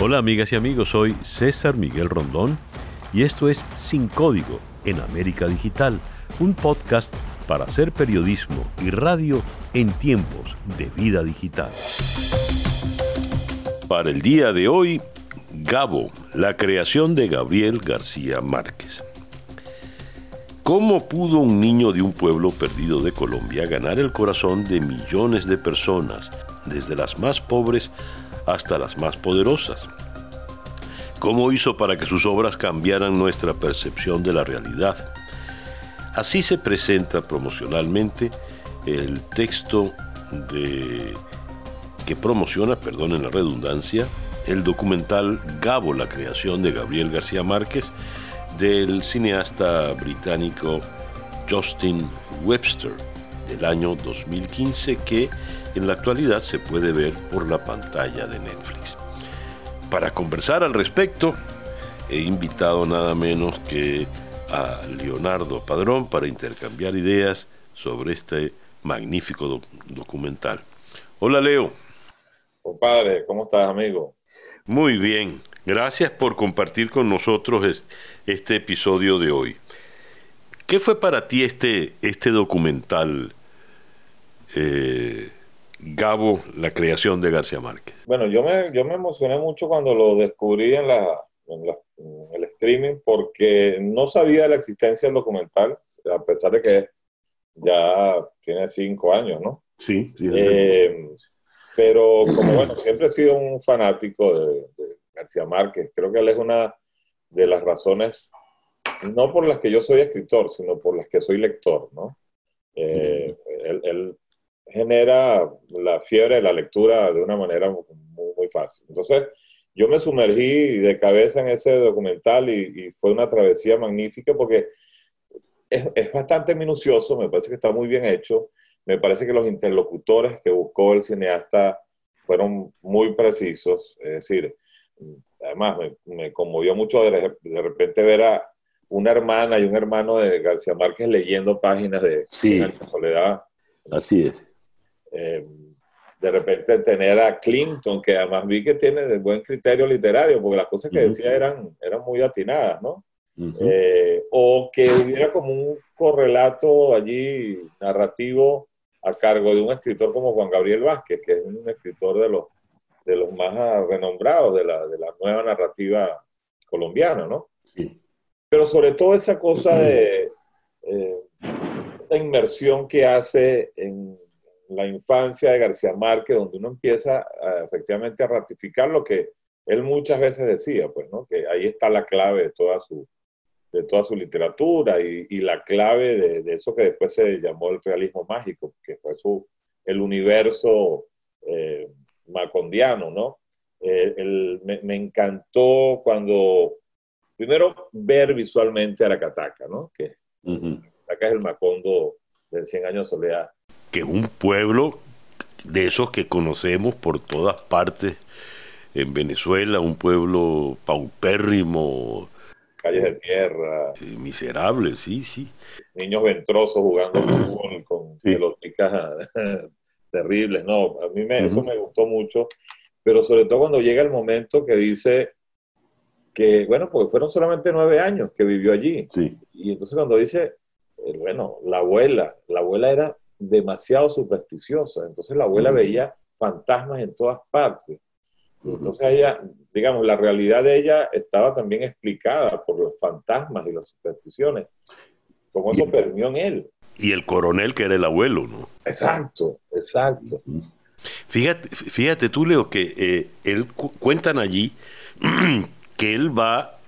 Hola amigas y amigos, soy César Miguel Rondón y esto es Sin Código en América Digital, un podcast para hacer periodismo y radio en tiempos de vida digital. Para el día de hoy, Gabo, la creación de Gabriel García Márquez. ¿Cómo pudo un niño de un pueblo perdido de Colombia ganar el corazón de millones de personas, desde las más pobres hasta las más poderosas. ¿Cómo hizo para que sus obras cambiaran nuestra percepción de la realidad? Así se presenta promocionalmente el texto que promociona, perdonen la redundancia, el documental Gabo, la creación de Gabriel García Márquez, del cineasta británico Justin Webster, del año 2015, que en la actualidad se puede ver por la pantalla de Netflix. Para conversar al respecto, he invitado nada menos que a Leonardo Padrón para intercambiar ideas sobre este magnífico documental. Hola Leo. Compadre, ¿cómo estás amigo? Muy bien, gracias por compartir con nosotros este episodio de hoy. ¿Qué fue para ti este, este documental eh, Gabo, la creación de García Márquez? Bueno, yo me, yo me emocioné mucho cuando lo descubrí en, la, en, el streaming porque no sabía la existencia del documental, a pesar de que ya tiene cinco años, ¿no? Sí, sí. Eh, pero como bueno, siempre he sido un fanático de, García Márquez. Creo que él es una de las razones, no por las que yo soy escritor, sino por las que soy lector, ¿no? Eh, él, genera la fiebre de la lectura de una manera muy, muy fácil. Entonces, yo me sumergí de cabeza en ese documental y, fue una travesía magnífica porque es, es, bastante minucioso, me parece que está muy bien hecho, me parece que los interlocutores que buscó el cineasta fueron muy precisos, es decir, además me, conmovió mucho de, de, repente ver a una hermana y un hermano de García Márquez leyendo páginas de sí, Soledad. Así es. Eh, de repente tener a Clinton, que además vi que tiene de buen criterio literario, porque las cosas que decía eran, eran muy atinadas, ¿no? Eh, o que hubiera como un correlato allí narrativo a cargo de un escritor como Juan Gabriel Vázquez, que es un escritor de los, de los más renombrados de la, de la nueva narrativa colombiana, ¿no? Pero sobre todo esa cosa de eh, esa inmersión que hace en la infancia de García Márquez, donde uno empieza efectivamente a ratificar lo que él muchas veces decía, pues, ¿no? Que ahí está la clave de toda su, de toda su literatura y, y la clave de, de, eso que después se llamó el realismo mágico, que fue su, el universo eh, macondiano, ¿no? Eh, el, me, me, encantó cuando, primero, ver visualmente Aracataca, ¿no? Que uh es el Macondo del 100 años de soledad que es un pueblo de esos que conocemos por todas partes en Venezuela, un pueblo paupérrimo. Calles de tierra. Miserable, sí, sí. Niños ventrosos jugando fútbol con sí. terribles. No, a mí me, eso me gustó mucho, pero sobre todo cuando llega el momento que dice que, bueno, porque fueron solamente nueve años que vivió allí. Sí. Y entonces cuando dice, eh, bueno, la abuela, la abuela era demasiado supersticiosa. Entonces la abuela veía fantasmas en todas partes. Entonces ella, digamos, la realidad de ella estaba también explicada por los fantasmas y las supersticiones. Como eso permió en él. Y el coronel que era el abuelo, ¿no? Exacto, exacto. Fíjate, fíjate tú, Leo, que eh, él cuentan allí que él va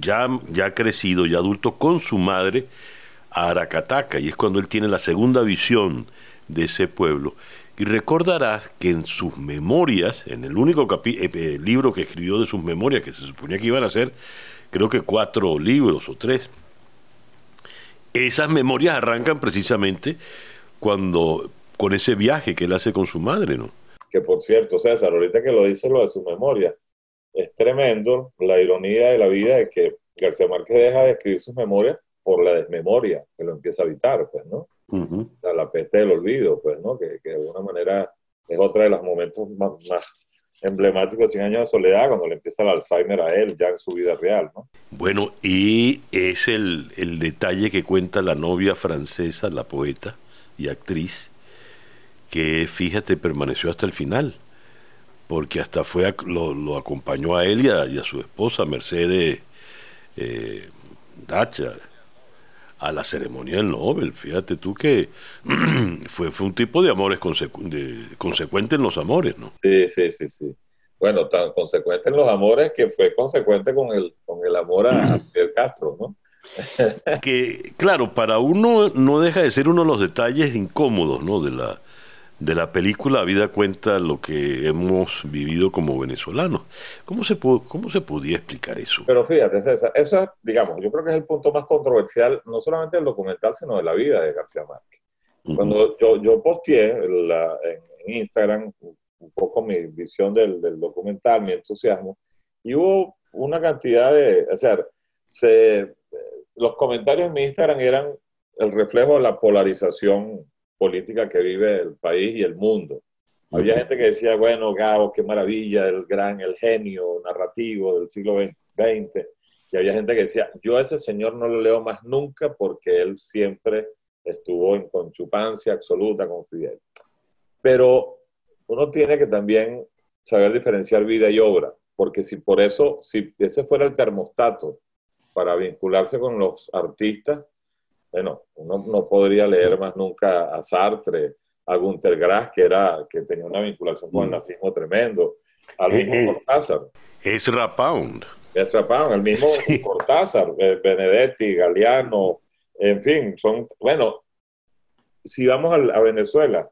ya, ya crecido, ya adulto, con su madre a Aracataca, y es cuando él tiene la segunda visión de ese pueblo. Y recordarás que en sus memorias, en el único eh, eh, libro que escribió de sus memorias, que se suponía que iban a ser, creo que cuatro libros o tres, esas memorias arrancan precisamente cuando con ese viaje que él hace con su madre, ¿no? Que por cierto, César, ahorita que lo dice lo de su memoria, es tremendo la ironía de la vida de que García Márquez deja de escribir sus memorias por la desmemoria que lo empieza a evitar, pues, ¿no? Uh -huh. la peste del olvido, pues, ¿no? Que, que, de alguna manera es otra de los momentos más, más, emblemático de 100 años de soledad, cuando le empieza el Alzheimer a él, ya en su vida real, ¿no? Bueno, y es el, el detalle que cuenta la novia francesa, la poeta y actriz, que fíjate, permaneció hasta el final, porque hasta fue lo, acompañó a él y a, su esposa, Mercedes eh, Dacha, a la ceremonia del Nobel. Fíjate tú que fue, fue un tipo de amores consecuente en los amores, ¿no? Sí, sí, sí, sí. Bueno, tan consecuente en los amores que fue consecuente con el, con el amor a Fidel Castro, ¿no? que, claro, para uno no deja de ser uno de los detalles incómodos, ¿no? De la, de la película Vida cuenta lo que hemos vivido como venezolanos. ¿Cómo se, cómo se podía explicar eso? Pero fíjate, César, eso digamos, yo creo que es el punto más controversial, no solamente del documental, sino de la vida de García Márquez. Cuando yo, yo posteé en, Instagram un poco mi visión del, del, documental, mi entusiasmo, y hubo una cantidad de, o sea, se, los comentarios en mi Instagram eran el reflejo de la polarización política que vive el país y el mundo. Había gente que decía, bueno, Gabo, qué maravilla, el gran, el genio narrativo del siglo XX. Y había gente que decía, yo a ese señor no lo leo más nunca porque él siempre estuvo en conchupancia absoluta con Fidel. Pero uno tiene que también saber diferenciar vida y obra, porque si por eso, si ese fuera el termostato para vincularse con los artistas, bueno, uno no podría leer más nunca a Sartre, a Gunter Grass, que, era, que tenía una vinculación con el nazismo tremendo, al eh, mismo eh, Cortázar. Es Rapound. Es Rapound, el mismo Cortázar, eh, Benedetti, Galeano, en fin, son, bueno, si vamos a, Venezuela,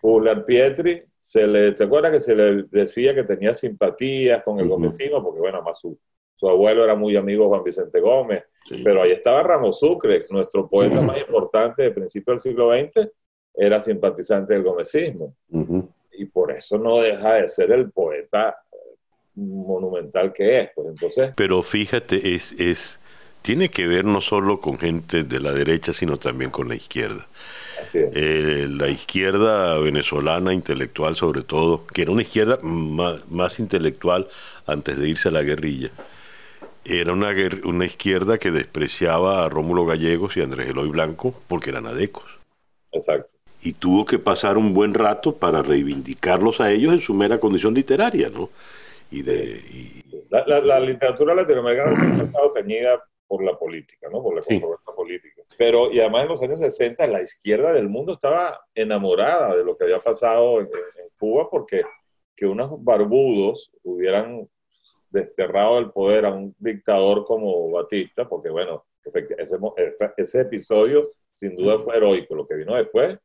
Julián Pietri, se le, ¿te acuerdas que se le decía que tenía simpatías con el uh Porque bueno, más su, su abuelo era muy amigo Juan Vicente Gómez, pero ahí estaba Ramos Sucre, nuestro poeta más importante de principio del siglo XX, era simpatizante del gomecismo. Y por eso no deja de ser el poeta monumental que es. Pues entonces, pero fíjate, es, es, tiene que ver no solo con gente de la derecha, sino también con la izquierda. Eh, la izquierda venezolana intelectual sobre todo, que era una izquierda más intelectual antes de irse a la guerrilla, era una, una izquierda que despreciaba a Rómulo Gallegos y a Andrés Eloy Blanco porque eran adecos. Exacto. Y tuvo que pasar un buen rato para reivindicarlos a ellos en su mera condición literaria, ¿no? Y de, La, literatura latinoamericana siempre ha estado teñida por la política, ¿no? Por la controversia política. Pero, y además en los años 60, la izquierda del mundo estaba enamorada de lo que había pasado en, en Cuba porque que unos barbudos hubieran desterrado del poder a un dictador como Batista, porque bueno, ese, ese episodio sin duda fue heroico, lo que vino después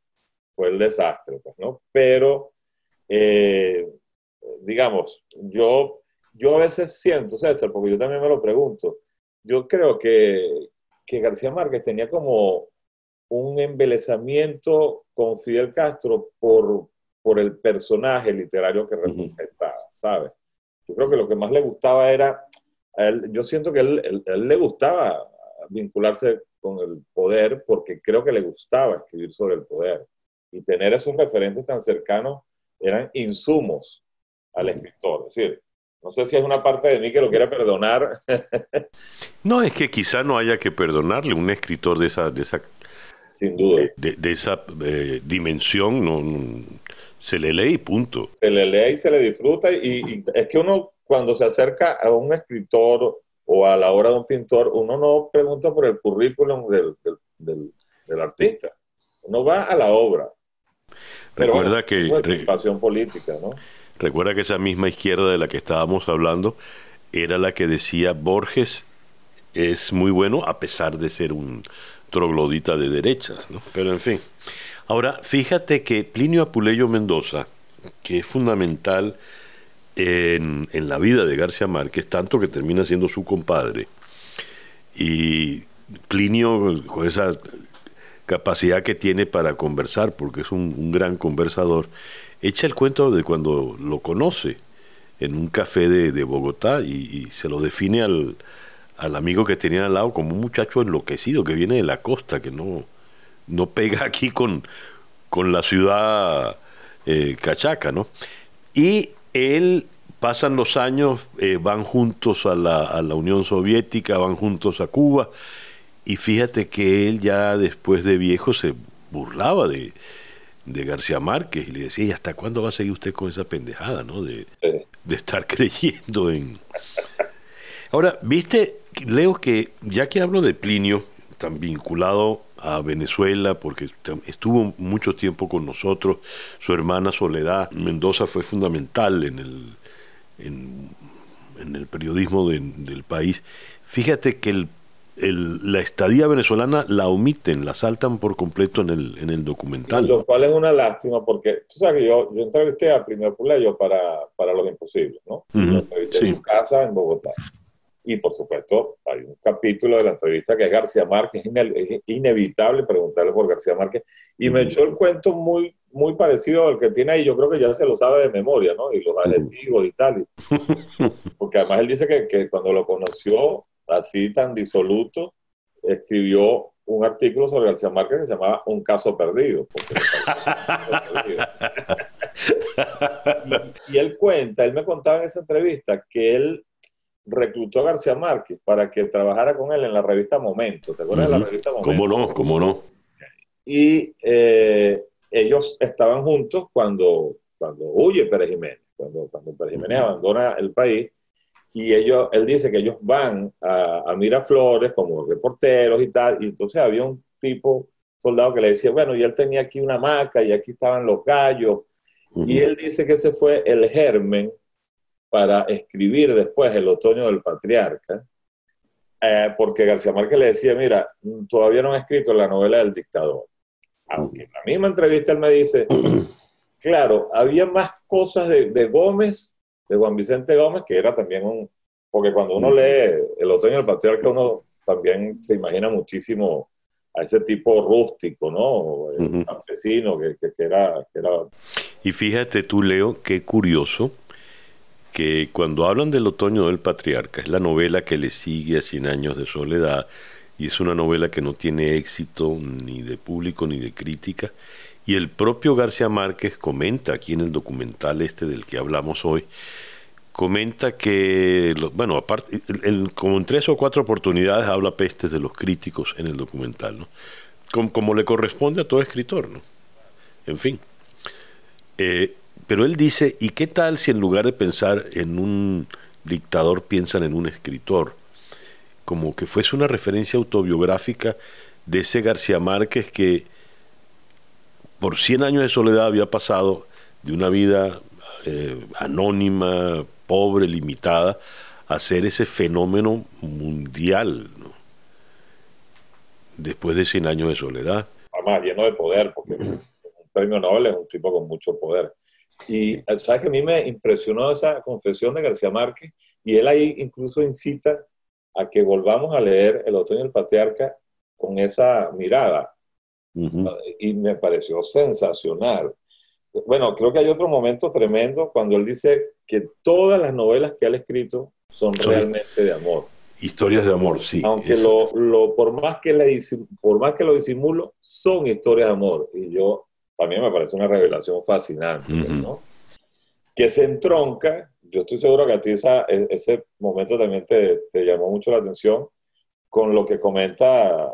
fue el desastre, pues, ¿no? Pero, eh, digamos, yo, yo a veces siento, César, porque yo también me lo pregunto, yo creo que, que García Márquez tenía como un embelezamiento con Fidel Castro por, por el personaje literario que representaba, ¿sabes? Yo creo que lo que más le gustaba era, él, yo siento que él, él, le gustaba vincularse con el poder porque creo que le gustaba escribir sobre el poder. Y tener esos referentes tan cercanos eran insumos al escritor. Es decir, no sé si es una parte de mí que lo quiere perdonar. no, es que quizá no haya que perdonarle. Un escritor de esa, de esa, Sin duda. De, esa eh, dimensión no, se le lee y punto. Se le lee y se le disfruta y, es que uno cuando se acerca a un escritor o a la obra de un pintor, uno no pregunta por el currículum del, del, artista, uno va a la obra. recuerda que... pasión política, ¿no? Recuerda que esa misma izquierda de la que estábamos hablando era la que decía Borges es muy bueno a pesar de ser un troglodita de derechas, ¿no? Pero en fin. Ahora, fíjate que Plinio Apuleyo Mendoza, que es fundamental en, la vida de García Márquez, tanto que termina siendo su compadre, y Plinio con esa capacidad que tiene para conversar, porque es un, gran conversador, echa el cuento de cuando lo conoce en un café de, Bogotá y, se lo define al, al amigo que tenía al lado como un muchacho enloquecido que viene de la costa, que no, no pega aquí con, con la ciudad eh, cachaca, ¿no? Y él pasan los años, eh, van juntos a la, a la Unión Soviética, van juntos a Cuba, y fíjate que él ya después de viejo se burlaba de, de García Márquez y le decía, ¿y hasta cuándo va a seguir usted con esa pendejada, no? De, de estar creyendo en... Ahora, viste, Leo, que ya que hablo de Plinio, tan vinculado a Venezuela, porque estuvo mucho tiempo con nosotros, su hermana Soledad Mendoza fue fundamental en el, en, el periodismo del país. Fíjate que el la estadía venezolana la omiten, la saltan por completo en el, en el documental. Lo cual es una lástima porque tú sabes que yo, yo entrevisté a Primer Puleyo para, para Los Imposibles, ¿no? entrevisté en su casa en Bogotá. Y por supuesto, hay un capítulo de la entrevista que es García Márquez, es inevitable preguntarle por García Márquez. Y me echó el cuento muy, muy parecido al que tiene ahí, yo creo que ya se lo sabe de memoria, ¿no? Y los adjetivos y tal. Porque además él dice que, que cuando lo conoció así tan disoluto, escribió un artículo sobre García Márquez que se llamaba Un caso perdido. y, él cuenta, él me contaba en esa entrevista que él reclutó a García Márquez para que trabajara con él en la revista Momento. ¿Te acuerdas de la revista Momento? ¿Cómo no? ¿Cómo no? Y eh, ellos estaban juntos cuando, cuando huye Pérez Jiménez, cuando, cuando Pérez Jiménez abandona el país y ellos, él dice que ellos van a, a Miraflores como reporteros y tal, y entonces había un tipo, soldado, que le decía, bueno, y él tenía aquí una hamaca y aquí estaban los gallos, y él dice que ese fue el germen para escribir después El otoño del patriarca, eh, porque García Márquez le decía, mira, todavía no he escrito la novela del dictador. Aunque en la misma entrevista él me dice, claro, había más cosas de, de Gómez de Juan Vicente Gómez, que era también un, porque cuando uno lee El otoño del patriarca, uno también se imagina muchísimo a ese tipo rústico, ¿no? El campesino que, era, que, era, Y fíjate tú, Leo, qué curioso que cuando hablan del otoño del patriarca, es la novela que le sigue a Cien años de soledad, y es una novela que no tiene éxito ni de público ni de crítica, y el propio García Márquez comenta aquí en el documental este del que hablamos hoy, comenta que, bueno, aparte, como en tres o cuatro oportunidades habla pestes de los críticos en el documental, ¿no? Como, le corresponde a todo escritor, ¿no? En fin. Eh, pero él dice, ¿y qué tal si en lugar de pensar en un dictador piensan en un escritor? Como que fuese una referencia autobiográfica de ese García Márquez que por 100 años de soledad había pasado de una vida eh, anónima, pobre, limitada, a ser ese fenómeno mundial, después de 100 años de soledad. Además, lleno de poder, porque un premio Nobel es un tipo con mucho poder. Y sabes que a mí me impresionó esa confesión de García Márquez, y él ahí incluso incita a que volvamos a leer El Otoño del Patriarca con esa mirada, y me pareció sensacional. Bueno, creo que hay otro momento tremendo cuando él dice que todas las novelas que él ha escrito son, realmente de amor. Historias de amor, sí. Aunque lo, lo, por, más que le, por más que lo disimulo, son historias de amor. Y yo, también me parece una revelación fascinante, ¿no? Que se entronca, yo estoy seguro que a ti e, ese momento también te, te llamó mucho la atención con lo que comenta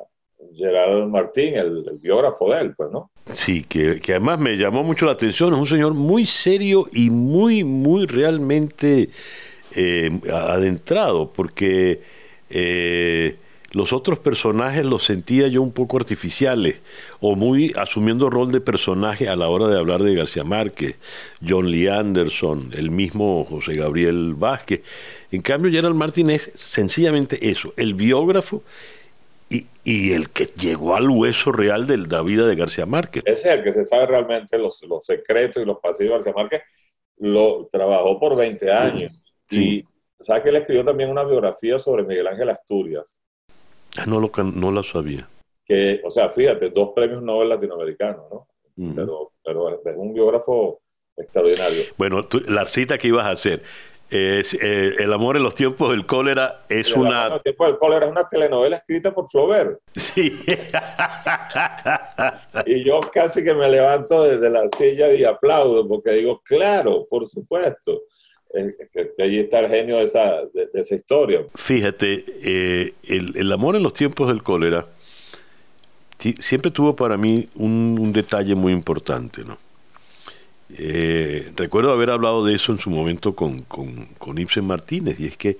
Gerardo Martín, el, biógrafo de él, pues, ¿no? Sí, que, además me llamó mucho la atención, es un señor muy serio y muy, muy realmente eh, adentrado, porque eh, los otros personajes los sentía yo un poco artificiales, o muy asumiendo rol de personaje a la hora de hablar de García Márquez, John Lee Anderson, el mismo José Gabriel Vázquez. En cambio, Gerald Martín es sencillamente eso, el biógrafo y, el que llegó al hueso real de la vida de García Márquez. Ese es el que se sabe realmente los, los secretos y los pasillos de García Márquez. Lo trabajó por 20 años. Y sabe que él escribió también una biografía sobre Miguel Ángel Asturias. Ah, no lo, no la sabía. Que, o sea, fíjate, dos premios Nobel latinoamericanos, ¿no? pero, pero es un biógrafo extraordinario. Bueno, la cita que ibas a hacer, es, eh, el amor en los tiempos del cólera es una. En los tiempos del cólera es una telenovela escrita por Flaubert. Sí. y yo casi que me levanto desde la silla y aplaudo porque digo, claro, por supuesto. Que, allí está el genio de esa, de, esa historia. Fíjate, eh, el, amor en los tiempos del cólera siempre tuvo para mí un, detalle muy importante, ¿no? Eh, recuerdo haber hablado de eso en su momento con, con, con Ibsen Martínez, y es que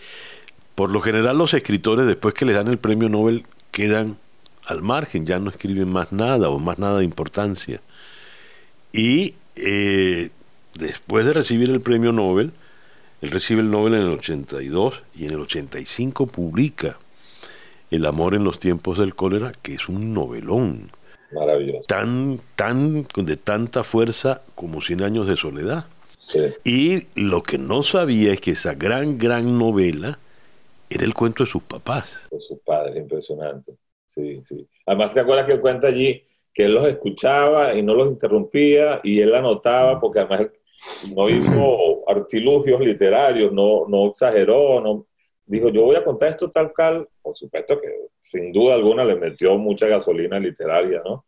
por lo general los escritores después que les dan el premio Nobel quedan al margen, ya no escriben más nada o más nada de importancia. Y eh, después de recibir el premio Nobel, él recibe el Nobel en el 82 y en el 85 publica El amor en los tiempos del cólera, que es un novelón. Maravilloso. Tan, tan, de tanta fuerza como Cien años de soledad. Y lo que no sabía es que esa gran, gran novela era el cuento de sus papás. De sus padres, impresionante. Sí, sí. Además, ¿te acuerdas que él cuenta allí que él los escuchaba y no los interrumpía y él anotaba porque además no hizo artilugios literarios, no, no exageró, no, dijo yo voy a contar esto tal cual, por supuesto que sin duda alguna le metió mucha gasolina literaria, ¿no?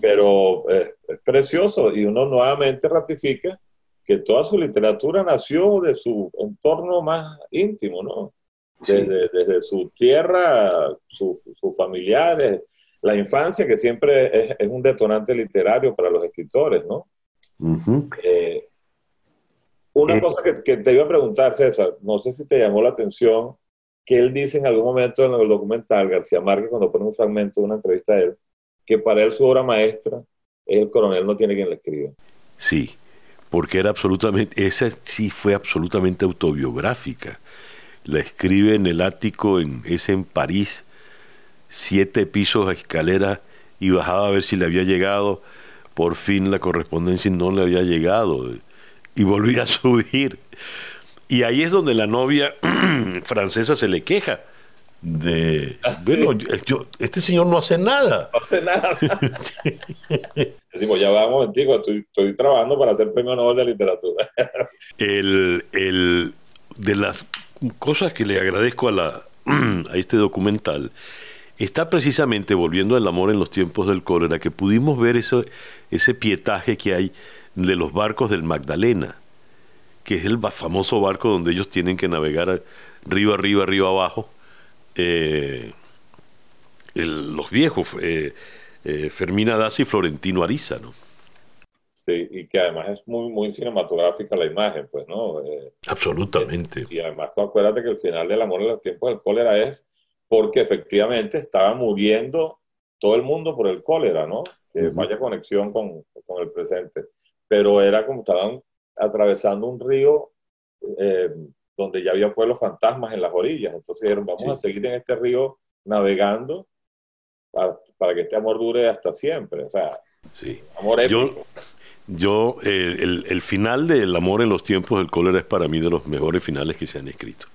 Pero es precioso y uno nuevamente ratifica que toda su literatura nació de su entorno más íntimo, ¿no? Desde, desde su tierra, sus familiares, la infancia, que siempre es, un detonante literario para los escritores, ¿no? Una eh, cosa que, te iba a preguntar, César, no sé si te llamó la atención, que él dice en algún momento en el documental, García Márquez, cuando pone un fragmento de una entrevista a él, que para él su obra maestra es El coronel no tiene quien le escriba. Sí, porque era absolutamente, esa sí fue absolutamente autobiográfica. La escribe en el ático, en, es en París, siete pisos a escalera y bajaba a ver si le había llegado. Por fin la correspondencia no le había llegado y volví a subir. Y ahí es donde la novia francesa se le queja de, ah, bueno, yo, este señor no hace nada. No hace nada. Digo, ya vamos, antiguo, estoy, estoy trabajando para hacer premio Nobel de Literatura. el, el, de las cosas que le agradezco a, la, a este documental está precisamente volviendo al amor en los tiempos del cólera, que pudimos ver eso, ese pietaje que hay de los barcos del Magdalena, que es el famoso barco donde ellos tienen que navegar arriba, arriba, arriba, abajo. Eh, los viejos, eh, eh, Fermina Daza y Florentino Ariza, ¿no? Sí, y que además es muy, muy cinematográfica la imagen, pues, ¿no? Absolutamente. y además acuérdate que el final del amor en los tiempos del cólera es porque efectivamente estaba muriendo todo el mundo por el cólera, ¿no? Que vaya conexión con, con el presente pero era como estaban atravesando un río eh, donde ya había pueblos fantasmas en las orillas. Entonces dijeron, vamos a seguir en este río navegando para, que este amor dure hasta siempre. O sea, sí. amor Yo, yo eh, el, el, final del amor en los tiempos del cólera es para mí de los mejores finales que se han escrito.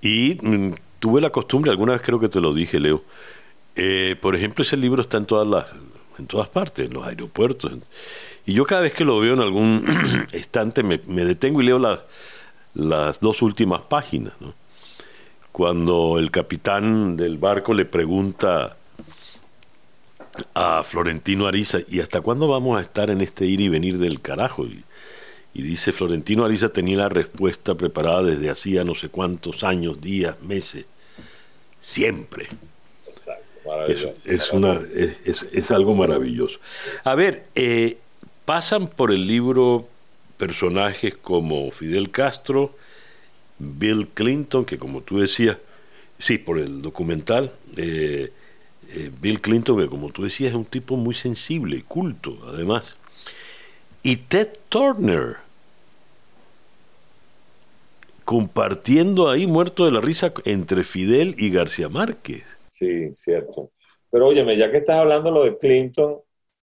Y mm, tuve la costumbre, alguna vez creo que te lo dije, Leo, eh, por ejemplo, ese libro está en todas las, en todas partes, en los aeropuertos. Y yo cada vez que lo veo en algún estante me, detengo y leo las dos últimas páginas. Cuando el capitán del barco le pregunta a Florentino Ariza, ¿y hasta cuándo vamos a estar en este ir y venir del carajo? Dice, Florentino Ariza tenía la respuesta preparada desde hacía no sé cuántos años, días, meses, siempre. Es, una, es, algo maravilloso. A ver, eh, pasan por el libro personajes como Fidel Castro, Bill Clinton, que como tú decías, sí, por el documental, eh, eh, Bill Clinton, que como tú decías es un tipo muy sensible y culto, además, y Ted Turner, compartiendo ahí muerto de la risa entre Fidel y García Márquez. Sí, cierto. Pero óyeme, ya que estás hablando lo de Clinton,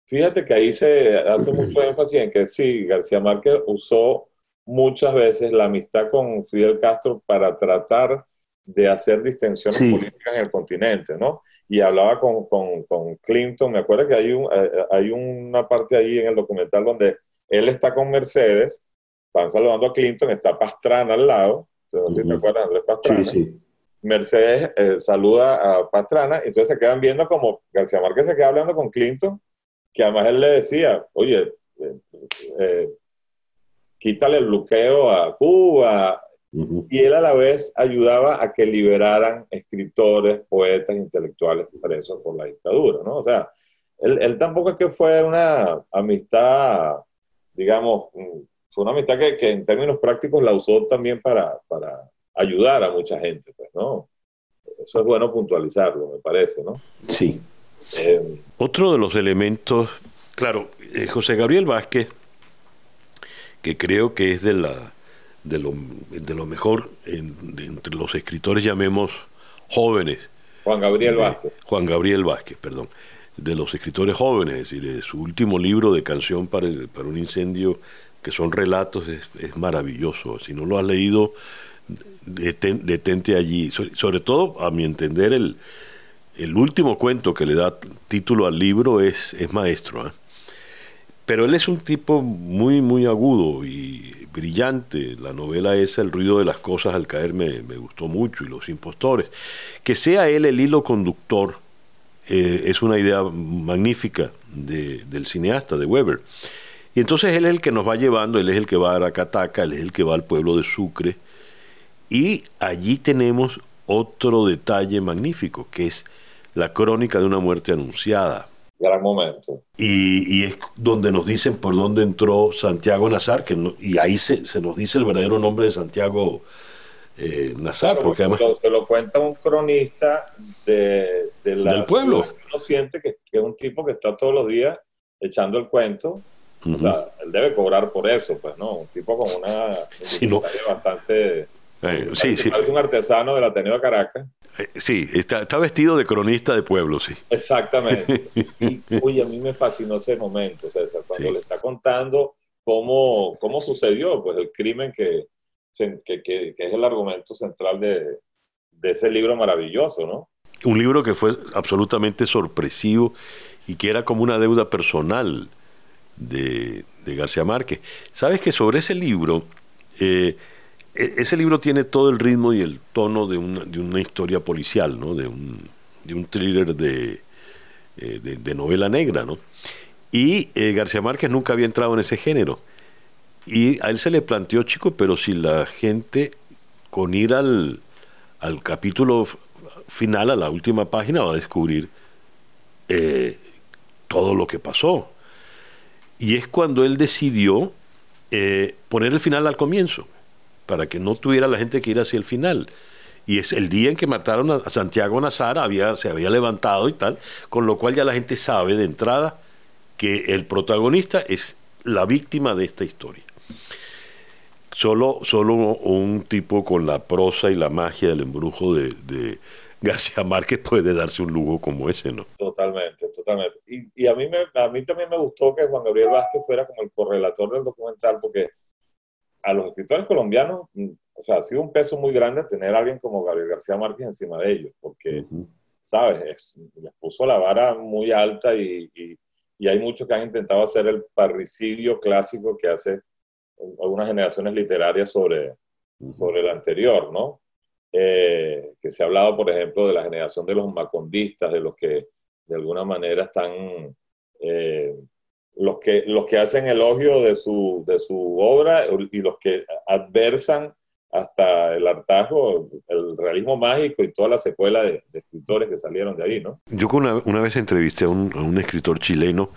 fíjate que ahí se hace mucho énfasis en que sí, García Márquez usó muchas veces la amistad con Fidel Castro para tratar de hacer distensiones políticas en el continente, ¿no? Y hablaba con, con, con Clinton, me acuerdo que hay, un, eh, hay una parte ahí en el documental donde él está con Mercedes, están saludando a Clinton, está Pastrana al lado, sé si te acuerdas, Pastrana. Sí, sí. Mercedes eh, saluda a Pastrana, y entonces se quedan viendo como García Márquez se queda hablando con Clinton, que además él le decía, oye, eh, eh, quítale el bloqueo a Cuba. Y él a la vez ayudaba a que liberaran escritores, poetas, intelectuales presos por la dictadura, ¿no? O sea, él, él tampoco es que fue una amistad, digamos, mm, fue una amistad que, que, en términos prácticos la usó también para, para ayudar a mucha gente, pues, ¿no? Eso es bueno puntualizarlo, me parece, ¿no? Sí. Eh, Otro de los elementos, claro, eh, José Gabriel Vázquez, que creo que es de, la, de, lo, de lo mejor entre los escritores, llamemos jóvenes. Juan Gabriel Vázquez. Juan Gabriel Vázquez, perdón. De los escritores jóvenes, es decir, de su último libro de canción para, para un incendio, que son relatos, es, es maravilloso. Si no lo has leído, detente allí. Sobre, todo, a mi entender, el, el, último cuento que le da título al libro es, es maestro. ¿eh? Pero él es un tipo muy, muy agudo y brillante. La novela esa, El ruido de las cosas al caer, me, gustó mucho, y Los impostores. Que sea él el hilo conductor eh, es una idea magnífica de, del cineasta, de Weber. Y entonces él es el que nos va llevando, él es el que va a Aracataca, él es el que va al pueblo de Sucre, y allí tenemos otro detalle magnífico, que es la crónica de una muerte anunciada. Gran momento. Y, es donde nos dicen por dónde entró Santiago Nazar, que y ahí se, nos dice el verdadero nombre de Santiago eh, Nazar. porque además, se lo cuenta un cronista de, del pueblo. Uno siente que, es un tipo que está todos los días echando el cuento. O sea, él debe cobrar por eso, pues, ¿no? Un tipo con una bastante eh, sí, sí. Es un artesano del Ateneo de Caracas. Eh, sí, está, vestido de cronista de pueblo, sí. Exactamente. y, oye, a mí me fascinó ese momento, César, cuando le está contando cómo, cómo sucedió pues, el crimen que, que, que, es el argumento central de, de ese libro maravilloso, ¿no? Un libro que fue absolutamente sorpresivo y que era como una deuda personal de, de García Márquez. Sabes que sobre ese libro eh, ese libro tiene todo el ritmo y el tono de una, de una historia policial, ¿no? de, un, de un thriller de, eh, de, novela negra. ¿no? Y eh, García Márquez nunca había entrado en ese género. Y a él se le planteó, chico, pero si la gente con ir al, al capítulo final, a la última página, va a descubrir eh, todo lo que pasó. Y es cuando él decidió poner el final al comienzo para que no tuviera la gente que ir hacia el final. Y es el día en que mataron a Santiago Nazar, había, se había levantado y tal, con lo cual ya la gente sabe de entrada que el protagonista es la víctima de esta historia. Solo, solo un tipo con la prosa y la magia del embrujo de, García Márquez puede darse un lujo como ese, ¿no? Totalmente, totalmente. Y, a, mí me, a mí también me gustó que Juan Gabriel Vázquez fuera como el correlator del documental, porque a los escritores colombianos, mm, o sea, ha sido un peso muy grande tener a alguien como Gabriel García Márquez encima de ellos, porque, ¿sabes? les puso la vara muy alta y, y, hay muchos que han intentado hacer el parricidio clásico que hace algunas generaciones literarias sobre, sobre el anterior, ¿no? Eh, que se ha hablado, por ejemplo, de la generación de los macondistas, de los que de alguna manera están eh, los que, los que hacen elogio de su, de su obra y los que adversan hasta el hartazgo, el realismo mágico y toda la secuela de, escritores que salieron de ahí, ¿no? Yo una, una vez entrevisté a un, a un, escritor chileno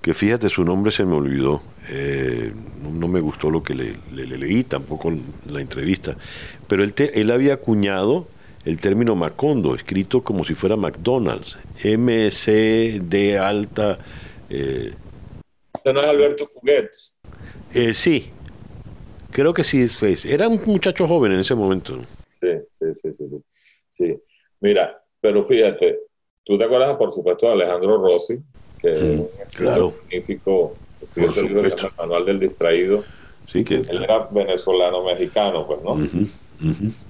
que fíjate, su nombre se me olvidó, eh, no, me gustó lo que le, le, leí, tampoco la entrevista, pero él, él había acuñado el término Macondo, escrito como si fuera McDonald's, M-C-D alta... Eh, no es Alberto Fuguets. Eh, sí, creo que sí Era un muchacho joven en ese momento. Sí, sí, sí, sí, sí. Mira, pero fíjate, tú te acuerdas, por supuesto, de Alejandro Rossi, que es un claro. magnífico, el Manual del Distraído. Sí, que, Él era venezolano-mexicano, pues, ¿no?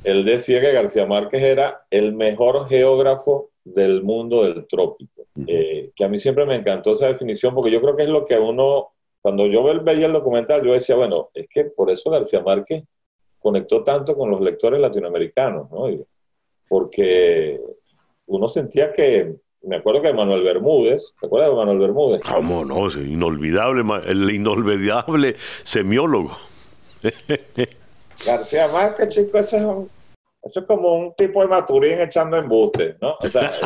Él decía que García Márquez era el mejor geógrafo del mundo del trópico. Eh, que a mí siempre me encantó esa definición porque yo creo que es lo que uno, cuando yo veía el documental, yo decía, bueno, es que por eso García Márquez conectó tanto con los lectores latinoamericanos, ¿no? porque uno sentía que, me acuerdo que Manuel Bermúdez, ¿te acuerdas de Manuel Bermúdez? ¿Cómo no? Es inolvidable, el inolvidable semiólogo. García Márquez, chico, ese es eso es como un tipo de maturín echando embuste, ¿no? O sea,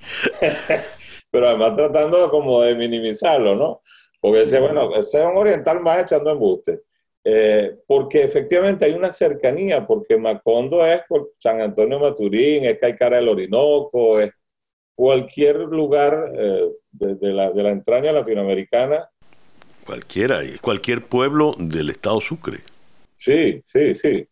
pero además tratando como de minimizarlo, ¿no? Porque decía, bueno, ese es un oriental más echando embuste. Eh, porque efectivamente hay una cercanía, porque Macondo es por San Antonio Maturín, es Caicara del Orinoco, es cualquier lugar eh, de, la, de la entraña latinoamericana. Cualquiera, cualquier pueblo del estado Sucre. Sí, sí, sí.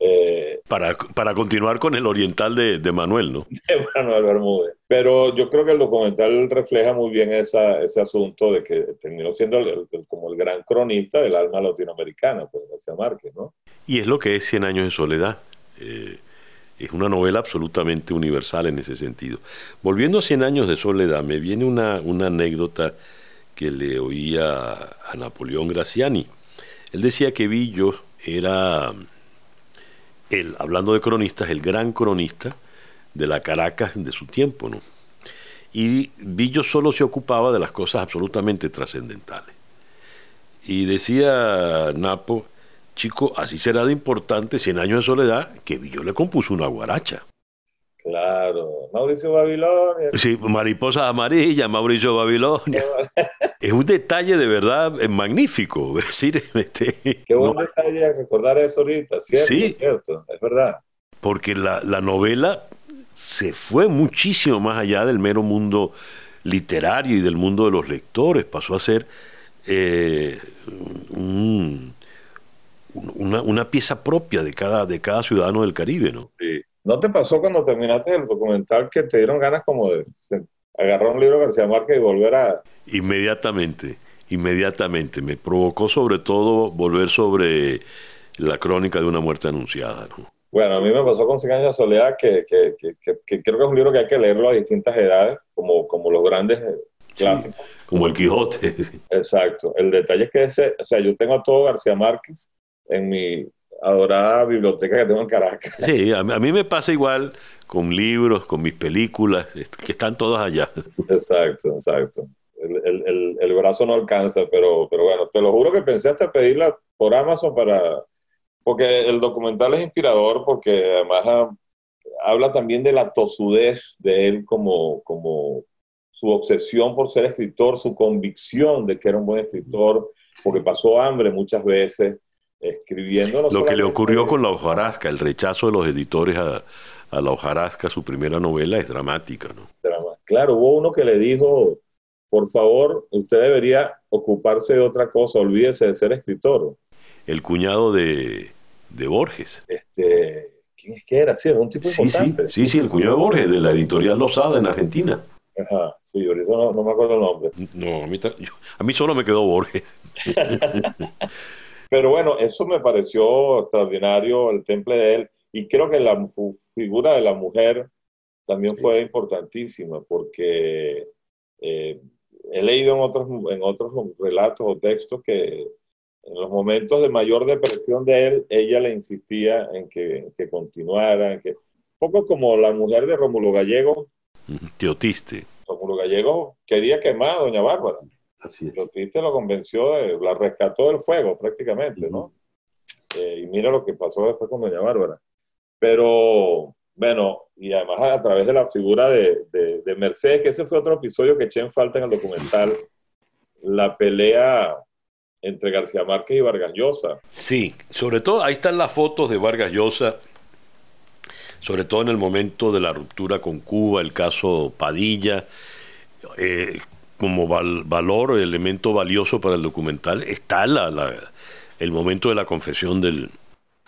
Eh, para, para, continuar con el oriental de, de, Manuel, ¿no? De Manuel Bermúdez. Pero yo creo que el documental refleja muy bien esa, ese asunto de que terminó siendo como el gran cronista del alma latinoamericana, pues García Márquez, ¿no? Y es lo que es Cien años de soledad. Eh, es una novela absolutamente universal en ese sentido. Volviendo a Cien años de soledad, me viene una, una anécdota que le oía a Napoleón Graciani. Él decía que Villo era, él, hablando de cronistas, el gran cronista de la Caracas de su tiempo, ¿no? Y Villo solo se ocupaba de las cosas absolutamente trascendentales. Y decía Napo, chico, así será de importante Cien años de soledad que Villo le compuso una guaracha. Claro, Mauricio Babilonia. Sí, Mariposa Amarilla, Mauricio Babilonia. es un detalle de verdad eh, magnífico. Es decir, este, Qué buen detalle recordar eso ahorita, ¿cierto? Sí, es cierto, es verdad. Porque la, novela se fue muchísimo más allá del mero mundo literario y del mundo de los lectores. Pasó a ser eh, una, una, pieza propia de cada, de cada ciudadano del Caribe, ¿no? Sí. ¿No te pasó cuando terminaste el documental que te dieron ganas como de agarrar un libro de García Márquez y volver a... Inmediatamente, inmediatamente. Me provocó sobre todo volver sobre la crónica de una muerte anunciada. ¿no? Bueno, a mí me pasó con Cien años de soledad que, que, que, creo que es un libro que hay que leerlo a distintas edades, como, como los grandes eh, clásicos. como el Quijote. Exacto. El detalle es que ese, o sea, yo tengo a todo García Márquez en mi adorada biblioteca que tengo en Caracas. Sí, a mí, me pasa igual con libros, con mis películas, que están todas allá. Exacto, exacto. El, el, brazo no alcanza, pero, pero bueno, te lo juro que pensé hasta pedirla por Amazon para... Porque el documental es inspirador, porque además ah, habla también de la tosudez de él como, como su obsesión por ser escritor, su convicción de que era un buen escritor, porque pasó hambre muchas veces, escribiendo. Lo que le ocurrió con La hojarasca, el rechazo de los editores a, La hojarasca, su primera novela, es dramática, ¿no? Claro, hubo uno que le dijo, por favor, usted debería ocuparse de otra cosa, olvídese de ser escritor. El cuñado de, Borges. Este, ¿Quién es que era? Sí, era un tipo sí, importante. Sí, sí, el cuñado de Borges, de la editorial Losada en Argentina. Ajá, sí, ahorita no, no me acuerdo el nombre. No, a mí, a mí solo me quedó Borges. Pero bueno, eso me pareció extraordinario, el temple de él, y creo que la figura de la mujer también fue importantísima, porque eh, he leído en otros, en otros relatos o textos que en los momentos de mayor depresión de él, ella le insistía en que, que continuara, en que, un poco como la mujer de Rómulo Gallego. Teotiste. Rómulo Gallego quería quemar a doña Bárbara. Así es. lo convenció, la rescató del fuego prácticamente, ¿no? Eh, y mira lo que pasó después con Doña Bárbara. Pero, bueno, y además a través de la figura de, de, Mercedes, que ese fue otro episodio que eché en falta en el documental, la pelea entre García Márquez y Vargas Llosa. Sí, sobre todo ahí están las fotos de Vargas Llosa, sobre todo en el momento de la ruptura con Cuba, el caso Padilla, eh, como valor, elemento valioso para el documental, está la, el momento de la confesión del...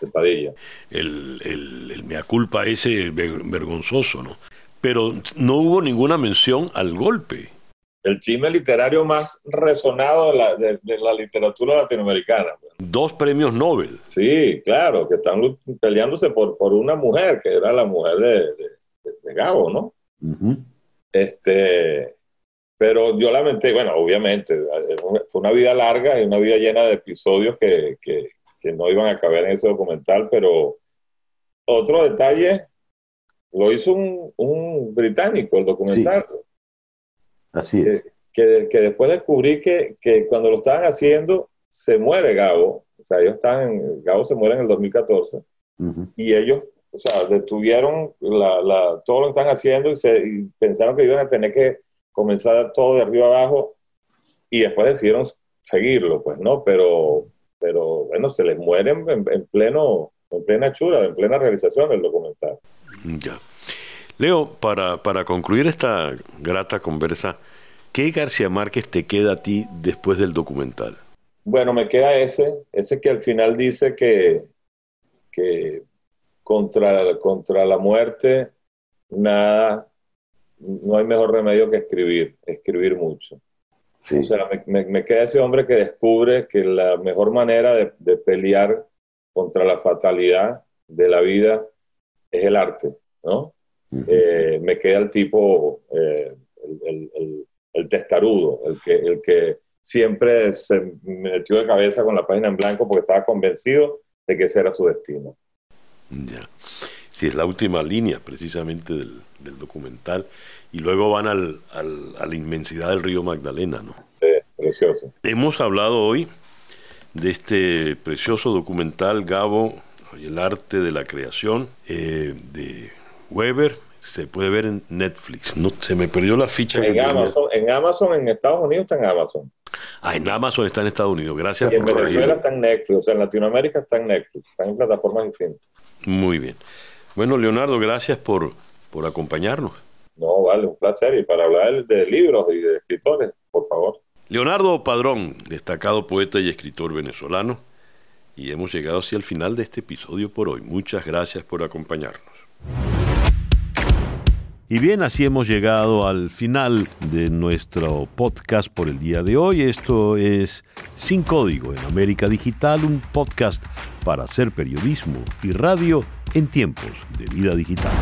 De Padilla. El, el, mea culpa ese vergonzoso, ¿no? Pero no hubo ninguna mención al golpe. El chisme literario más resonado de la, de, la literatura latinoamericana. Pues. Dos premios Nobel. Sí, claro, que están peleándose por, por una mujer, que era la mujer de, de Gabo, ¿no? Este, pero yo lamenté, bueno, obviamente, fue una vida larga y una vida llena de episodios que, que, que no iban a caber en ese documental, pero otro detalle, lo hizo un, un británico, el documental. Así es. Que, que, después descubrí que, que, cuando lo estaban haciendo, se muere Gabo, o sea, ellos están en, Gabo se muere en el 2014, y ellos, o sea, detuvieron la, todo lo que están haciendo y, se, pensaron que iban a tener que comenzar todo de arriba abajo, y después decidieron seguirlo, pues, ¿no? Pero, pero bueno, se les mueren en, pleno, en plena chura, en plena realización del documental. Ya. Leo, para, para concluir esta grata conversa, ¿qué García Márquez te queda a ti después del documental? Bueno, me queda ese, ese que al final dice que, que contra, contra la muerte nada, no hay mejor remedio que escribir, escribir mucho. O sea, me, queda ese hombre que descubre que la mejor manera de, pelear contra la fatalidad de la vida es el arte, ¿no? Eh, me queda el tipo, eh, el, testarudo, el que, el que siempre se metió de cabeza con la página en blanco porque estaba convencido de que ese era su destino. Ya. Sí, es la última línea precisamente del, documental. Y luego van al, a la inmensidad del río Magdalena, ¿no? Sí, precioso. Hemos hablado hoy de este precioso documental, Gabo, el arte de la creación, eh, de Weber, se puede ver en Netflix. No, se me perdió la ficha. En Amazon, en Amazon, en Estados Unidos está en Amazon. Ah, en Amazon está en Estados Unidos. Gracias y en Venezuela está en Netflix, o sea, en Latinoamérica está en Netflix, está en plataformas infinitas. Muy bien. Bueno, Leonardo, gracias por, por acompañarnos. No, vale, un placer. Y para hablar de libros y de escritores, por favor. Leonardo Padrón, destacado poeta y escritor venezolano. Y hemos llegado hacia el final de este episodio por hoy. Muchas gracias por acompañarnos. Y bien, así hemos llegado al final de nuestro podcast por el día de hoy. Esto es Sin Código en América Digital, un podcast para hacer periodismo y radio en tiempos de vida digital.